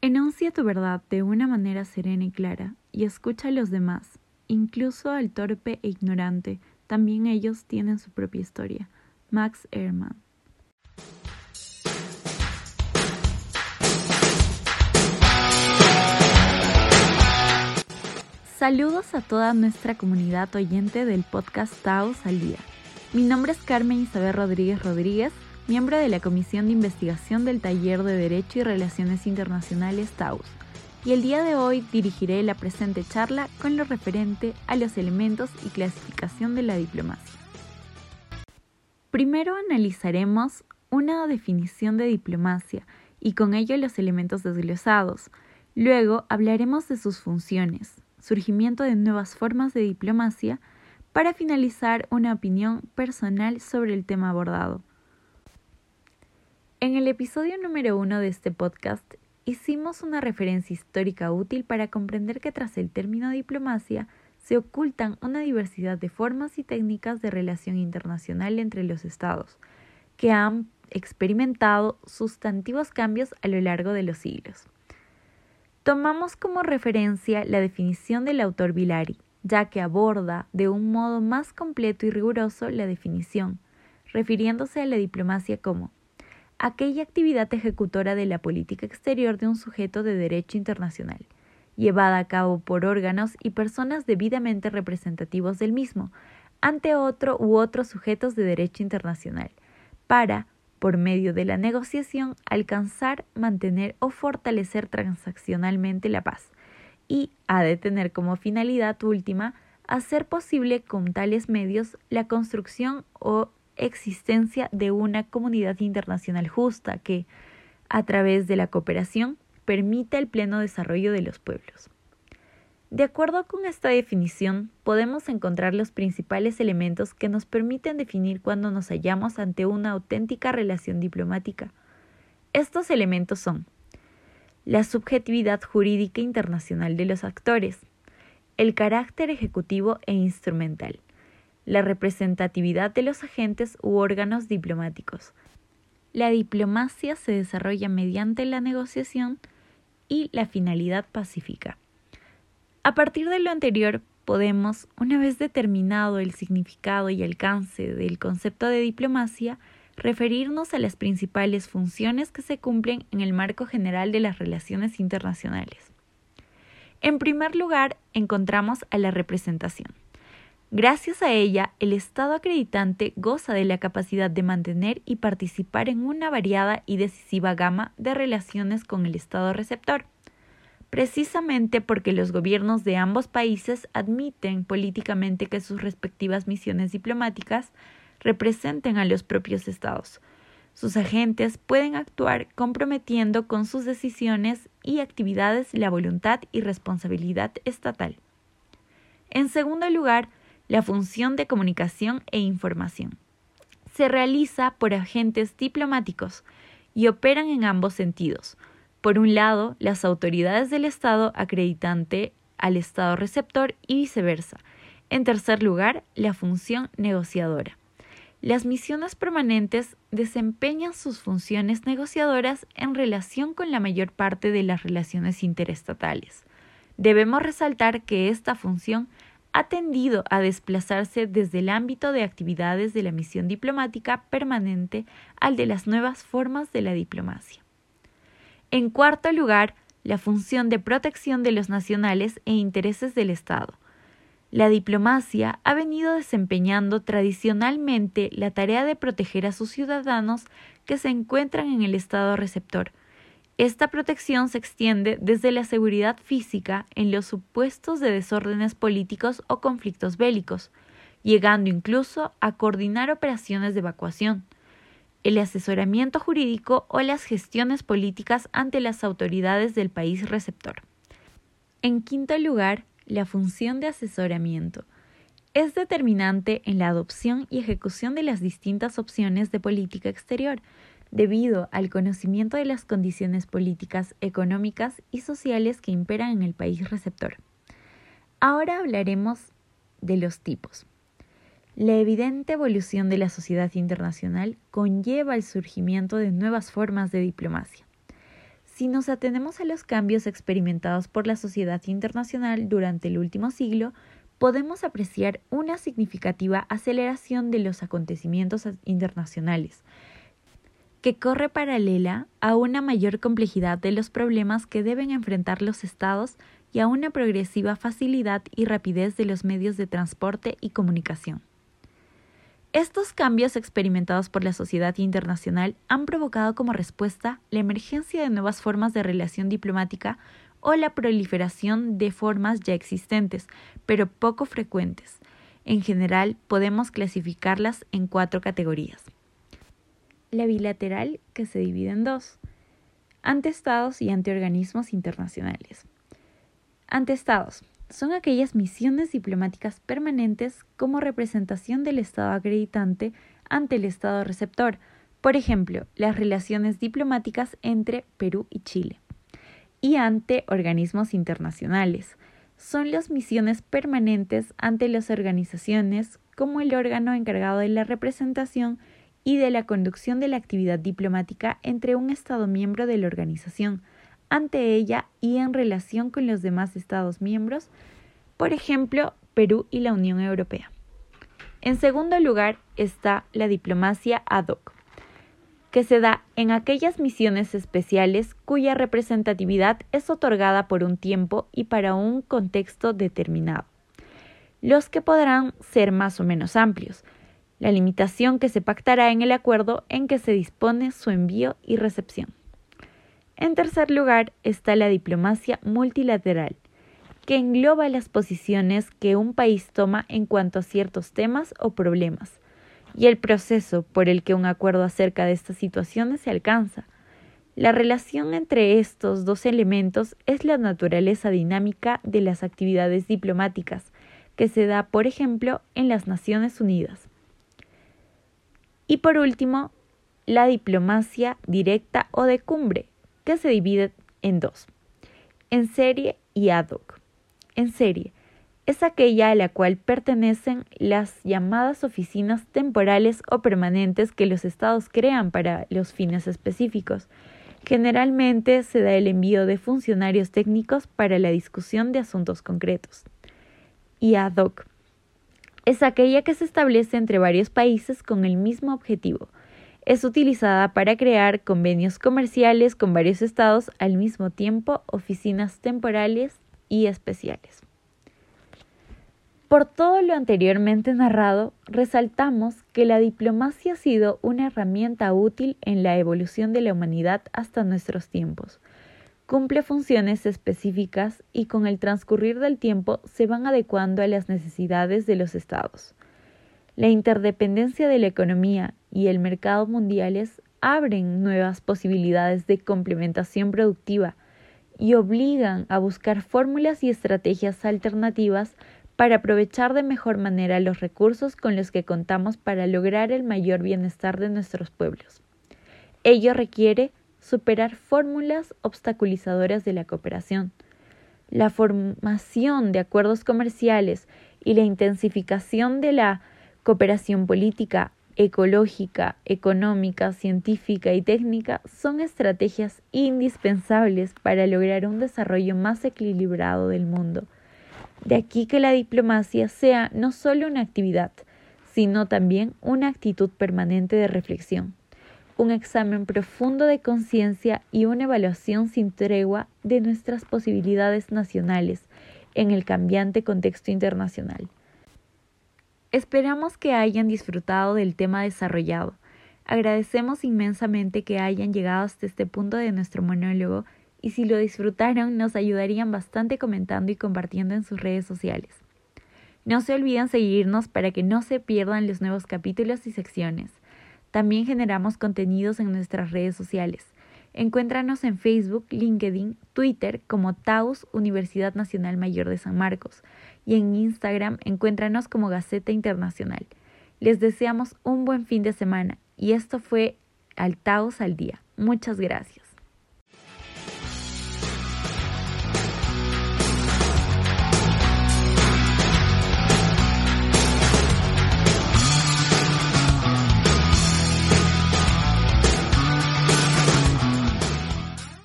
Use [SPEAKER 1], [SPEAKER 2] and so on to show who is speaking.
[SPEAKER 1] Enuncia tu verdad de una manera serena y clara y escucha a los demás, incluso al torpe e ignorante, también ellos tienen su propia historia. Max Ehrmann. Saludos a toda nuestra comunidad oyente del podcast Taos al Día. Mi nombre es Carmen Isabel Rodríguez Rodríguez, miembro de la Comisión de Investigación del Taller de Derecho y Relaciones Internacionales Taos, y el día de hoy dirigiré la presente charla con lo referente a los elementos y clasificación de la diplomacia. Primero analizaremos una definición de diplomacia y con ello los elementos desglosados. Luego hablaremos de sus funciones, surgimiento de nuevas formas de diplomacia, para finalizar una opinión personal sobre el tema abordado. En el episodio número uno de este podcast hicimos una referencia histórica útil para comprender que tras el término diplomacia se ocultan una diversidad de formas y técnicas de relación internacional entre los estados, que han experimentado sustantivos cambios a lo largo de los siglos. Tomamos como referencia la definición del autor Vilari, ya que aborda de un modo más completo y riguroso la definición, refiriéndose a la diplomacia como aquella actividad ejecutora de la política exterior de un sujeto de derecho internacional, llevada a cabo por órganos y personas debidamente representativos del mismo, ante otro u otros sujetos de derecho internacional, para por medio de la negociación, alcanzar, mantener o fortalecer transaccionalmente la paz, y ha de tener como finalidad última hacer posible con tales medios la construcción o existencia de una comunidad internacional justa que, a través de la cooperación, permita el pleno desarrollo de los pueblos. De acuerdo con esta definición, podemos encontrar los principales elementos que nos permiten definir cuando nos hallamos ante una auténtica relación diplomática. Estos elementos son la subjetividad jurídica internacional de los actores, el carácter ejecutivo e instrumental, la representatividad de los agentes u órganos diplomáticos. La diplomacia se desarrolla mediante la negociación y la finalidad pacífica. A partir de lo anterior, podemos, una vez determinado el significado y alcance del concepto de diplomacia, referirnos a las principales funciones que se cumplen en el marco general de las relaciones internacionales. En primer lugar, encontramos a la representación. Gracias a ella, el Estado acreditante goza de la capacidad de mantener y participar en una variada y decisiva gama de relaciones con el Estado receptor precisamente porque los gobiernos de ambos países admiten políticamente que sus respectivas misiones diplomáticas representen a los propios estados. Sus agentes pueden actuar comprometiendo con sus decisiones y actividades la voluntad y responsabilidad estatal. En segundo lugar, la función de comunicación e información. Se realiza por agentes diplomáticos y operan en ambos sentidos, por un lado, las autoridades del Estado acreditante al Estado receptor y viceversa. En tercer lugar, la función negociadora. Las misiones permanentes desempeñan sus funciones negociadoras en relación con la mayor parte de las relaciones interestatales. Debemos resaltar que esta función ha tendido a desplazarse desde el ámbito de actividades de la misión diplomática permanente al de las nuevas formas de la diplomacia. En cuarto lugar, la función de protección de los nacionales e intereses del Estado. La diplomacia ha venido desempeñando tradicionalmente la tarea de proteger a sus ciudadanos que se encuentran en el Estado receptor. Esta protección se extiende desde la seguridad física en los supuestos de desórdenes políticos o conflictos bélicos, llegando incluso a coordinar operaciones de evacuación el asesoramiento jurídico o las gestiones políticas ante las autoridades del país receptor. En quinto lugar, la función de asesoramiento. Es determinante en la adopción y ejecución de las distintas opciones de política exterior, debido al conocimiento de las condiciones políticas, económicas y sociales que imperan en el país receptor. Ahora hablaremos de los tipos. La evidente evolución de la sociedad internacional conlleva el surgimiento de nuevas formas de diplomacia. Si nos atenemos a los cambios experimentados por la sociedad internacional durante el último siglo, podemos apreciar una significativa aceleración de los acontecimientos internacionales, que corre paralela a una mayor complejidad de los problemas que deben enfrentar los estados y a una progresiva facilidad y rapidez de los medios de transporte y comunicación. Estos cambios experimentados por la sociedad internacional han provocado como respuesta la emergencia de nuevas formas de relación diplomática o la proliferación de formas ya existentes, pero poco frecuentes. En general, podemos clasificarlas en cuatro categorías. La bilateral, que se divide en dos, ante estados y ante organismos internacionales. Ante estados, son aquellas misiones diplomáticas permanentes como representación del Estado acreditante ante el Estado receptor, por ejemplo, las relaciones diplomáticas entre Perú y Chile. Y ante organismos internacionales. Son las misiones permanentes ante las organizaciones como el órgano encargado de la representación y de la conducción de la actividad diplomática entre un Estado miembro de la organización, ante ella y en relación con los demás Estados miembros, por ejemplo, Perú y la Unión Europea. En segundo lugar está la diplomacia ad hoc, que se da en aquellas misiones especiales cuya representatividad es otorgada por un tiempo y para un contexto determinado, los que podrán ser más o menos amplios, la limitación que se pactará en el acuerdo en que se dispone su envío y recepción. En tercer lugar está la diplomacia multilateral, que engloba las posiciones que un país toma en cuanto a ciertos temas o problemas, y el proceso por el que un acuerdo acerca de estas situaciones se alcanza. La relación entre estos dos elementos es la naturaleza dinámica de las actividades diplomáticas, que se da, por ejemplo, en las Naciones Unidas. Y por último, la diplomacia directa o de cumbre, que se divide en dos, en serie y ad hoc. En serie es aquella a la cual pertenecen las llamadas oficinas temporales o permanentes que los estados crean para los fines específicos. Generalmente se da el envío de funcionarios técnicos para la discusión de asuntos concretos. Y ad hoc es aquella que se establece entre varios países con el mismo objetivo, es utilizada para crear convenios comerciales con varios estados al mismo tiempo, oficinas temporales y especiales. Por todo lo anteriormente narrado, resaltamos que la diplomacia ha sido una herramienta útil en la evolución de la humanidad hasta nuestros tiempos. Cumple funciones específicas y con el transcurrir del tiempo se van adecuando a las necesidades de los estados. La interdependencia de la economía y el mercado mundiales abren nuevas posibilidades de complementación productiva y obligan a buscar fórmulas y estrategias alternativas para aprovechar de mejor manera los recursos con los que contamos para lograr el mayor bienestar de nuestros pueblos. Ello requiere superar fórmulas obstaculizadoras de la cooperación. La formación de acuerdos comerciales y la intensificación de la cooperación política, ecológica, económica, científica y técnica son estrategias indispensables para lograr un desarrollo más equilibrado del mundo. De aquí que la diplomacia sea no solo una actividad, sino también una actitud permanente de reflexión, un examen profundo de conciencia y una evaluación sin tregua de nuestras posibilidades nacionales en el cambiante contexto internacional. Esperamos que hayan disfrutado del tema desarrollado. Agradecemos inmensamente que hayan llegado hasta este punto de nuestro monólogo y si lo disfrutaron nos ayudarían bastante comentando y compartiendo en sus redes sociales. No se olviden seguirnos para que no se pierdan los nuevos capítulos y secciones. También generamos contenidos en nuestras redes sociales. Encuéntranos en Facebook, LinkedIn, Twitter como Taus Universidad Nacional Mayor de San Marcos y en Instagram encuéntranos como Gaceta Internacional. Les deseamos un buen fin de semana y esto fue Altaos al Día. Muchas gracias.